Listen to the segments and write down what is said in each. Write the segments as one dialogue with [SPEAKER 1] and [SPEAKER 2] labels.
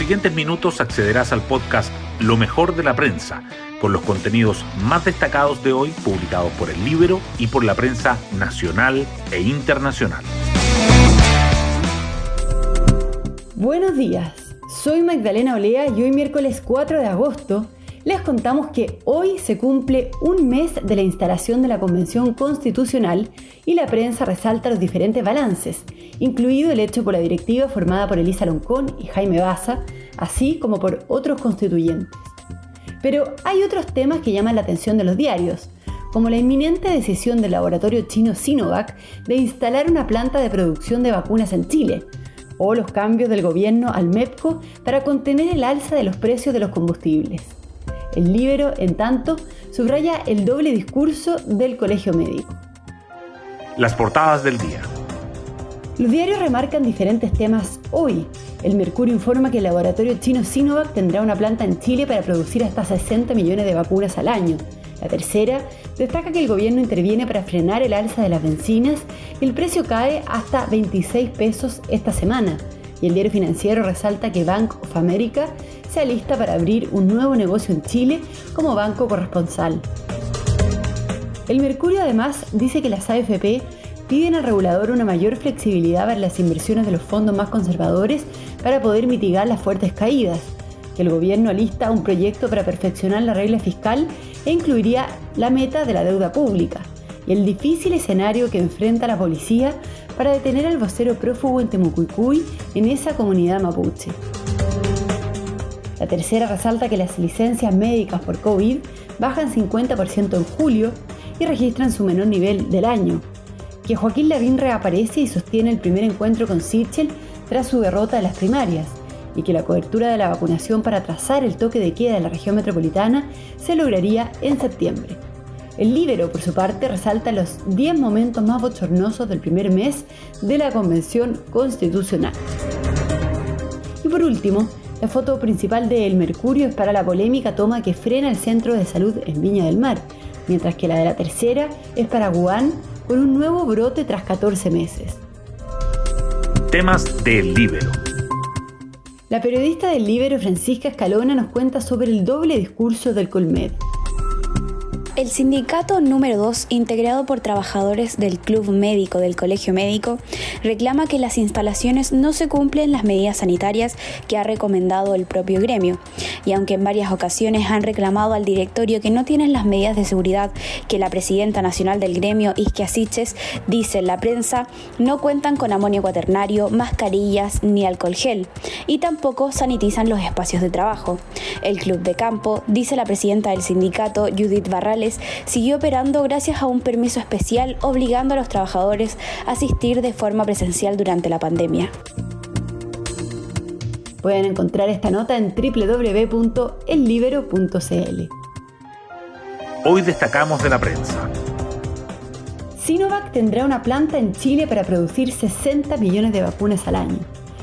[SPEAKER 1] siguientes minutos accederás al podcast Lo mejor de la prensa, con los contenidos más destacados de hoy publicados por el Libro y por la prensa nacional e internacional.
[SPEAKER 2] Buenos días, soy Magdalena Olea y hoy miércoles 4 de agosto les contamos que hoy se cumple un mes de la instalación de la Convención Constitucional y la prensa resalta los diferentes balances, incluido el hecho por la directiva formada por Elisa Loncón y Jaime Baza, así como por otros constituyentes. Pero hay otros temas que llaman la atención de los diarios, como la inminente decisión del laboratorio chino Sinovac de instalar una planta de producción de vacunas en Chile, o los cambios del gobierno al MEPCO para contener el alza de los precios de los combustibles. El Libero, en tanto, subraya el doble discurso del Colegio Médico.
[SPEAKER 1] Las portadas del día.
[SPEAKER 2] Los diarios remarcan diferentes temas hoy. El Mercurio informa que el laboratorio chino Sinovac tendrá una planta en Chile para producir hasta 60 millones de vacunas al año. La tercera destaca que el gobierno interviene para frenar el alza de las bencinas y el precio cae hasta 26 pesos esta semana. Y el diario financiero resalta que Bank of America se alista para abrir un nuevo negocio en Chile como banco corresponsal. El Mercurio además dice que las AFP piden al regulador una mayor flexibilidad para las inversiones de los fondos más conservadores para poder mitigar las fuertes caídas, que el gobierno alista un proyecto para perfeccionar la regla fiscal e incluiría la meta de la deuda pública y el difícil escenario que enfrenta la policía para detener al vocero prófugo en Temucuicuy en esa comunidad mapuche. La tercera resalta que las licencias médicas por COVID bajan 50% en julio y registran su menor nivel del año. Que Joaquín Lavín reaparece y sostiene el primer encuentro con Sichel tras su derrota en las primarias y que la cobertura de la vacunación para trazar el toque de queda de la región metropolitana se lograría en septiembre. El Libero, por su parte, resalta los 10 momentos más bochornosos del primer mes de la Convención Constitucional. Y por último, la foto principal de El Mercurio es para la polémica toma que frena el centro de salud en Viña del Mar, mientras que la de la tercera es para Wuhan con un nuevo brote tras 14 meses.
[SPEAKER 1] Temas del Libero.
[SPEAKER 2] La periodista del Libero Francisca Escalona nos cuenta sobre el doble discurso del Colmed.
[SPEAKER 3] El sindicato número 2, integrado por trabajadores del Club Médico del Colegio Médico, reclama que las instalaciones no se cumplen las medidas sanitarias que ha recomendado el propio gremio. Y aunque en varias ocasiones han reclamado al directorio que no tienen las medidas de seguridad que la presidenta nacional del gremio, Isquia Siches, dice en la prensa, no cuentan con amonio cuaternario, mascarillas ni alcohol gel. Y tampoco sanitizan los espacios de trabajo. El Club de Campo, dice la presidenta del sindicato, Judith Barrales, siguió operando gracias a un permiso especial obligando a los trabajadores a asistir de forma presencial durante la pandemia.
[SPEAKER 2] Pueden encontrar esta nota en www.ellibero.cl.
[SPEAKER 1] Hoy destacamos de la prensa.
[SPEAKER 2] Sinovac tendrá una planta en Chile para producir 60 millones de vacunas al año.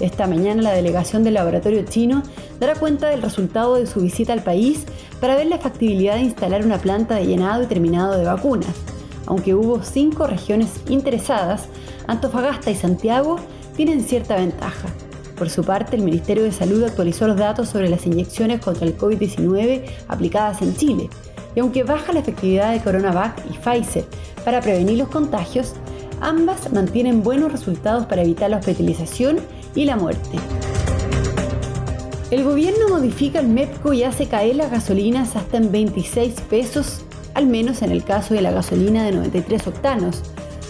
[SPEAKER 2] Esta mañana la delegación del laboratorio chino dará cuenta del resultado de su visita al país para ver la factibilidad de instalar una planta de llenado y terminado de vacunas. Aunque hubo cinco regiones interesadas, Antofagasta y Santiago tienen cierta ventaja. Por su parte, el Ministerio de Salud actualizó los datos sobre las inyecciones contra el COVID-19 aplicadas en Chile. Y aunque baja la efectividad de CoronaVac y Pfizer para prevenir los contagios, ambas mantienen buenos resultados para evitar la hospitalización y la muerte. El gobierno modifica el MEPCO y hace caer las gasolinas hasta en 26 pesos, al menos en el caso de la gasolina de 93 octanos,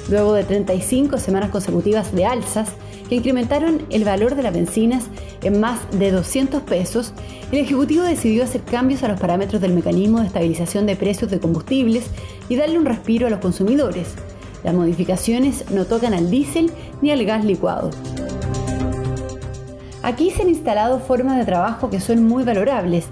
[SPEAKER 2] luego de 35 semanas consecutivas de alzas que incrementaron el valor de las bencinas en más de 200 pesos, el Ejecutivo decidió hacer cambios a los parámetros del mecanismo de estabilización de precios de combustibles y darle un respiro a los consumidores. Las modificaciones no tocan al diésel ni al gas licuado. Aquí se han instalado formas de trabajo que son muy valorables,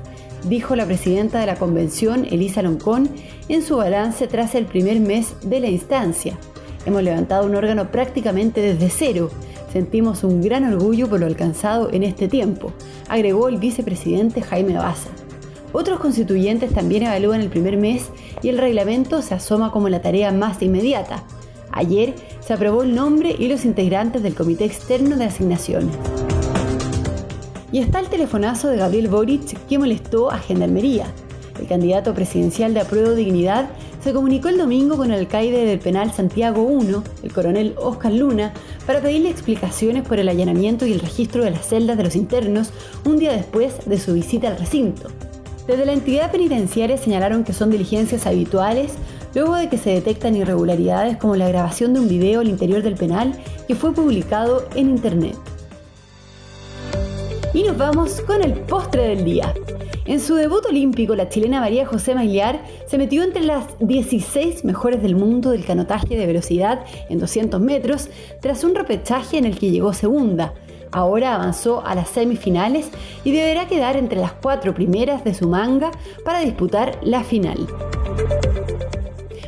[SPEAKER 2] dijo la presidenta de la convención, Elisa Loncón, en su balance tras el primer mes de la instancia. Hemos levantado un órgano prácticamente desde cero. Sentimos un gran orgullo por lo alcanzado en este tiempo, agregó el vicepresidente Jaime Baza. Otros constituyentes también evalúan el primer mes y el reglamento se asoma como la tarea más inmediata. Ayer se aprobó el nombre y los integrantes del Comité Externo de Asignaciones. Y está el telefonazo de Gabriel Boric que molestó a Gendarmería. El candidato presidencial de Apruebo Dignidad se comunicó el domingo con el alcaide del penal Santiago 1, el coronel Oscar Luna, para pedirle explicaciones por el allanamiento y el registro de las celdas de los internos un día después de su visita al recinto. Desde la entidad penitenciaria señalaron que son diligencias habituales luego de que se detectan irregularidades como la grabación de un video al interior del penal que fue publicado en internet. Y nos vamos con el postre del día. En su debut olímpico, la chilena María José Mailiar se metió entre las 16 mejores del mundo del canotaje de velocidad en 200 metros tras un repechaje en el que llegó segunda. Ahora avanzó a las semifinales y deberá quedar entre las cuatro primeras de su manga para disputar la final.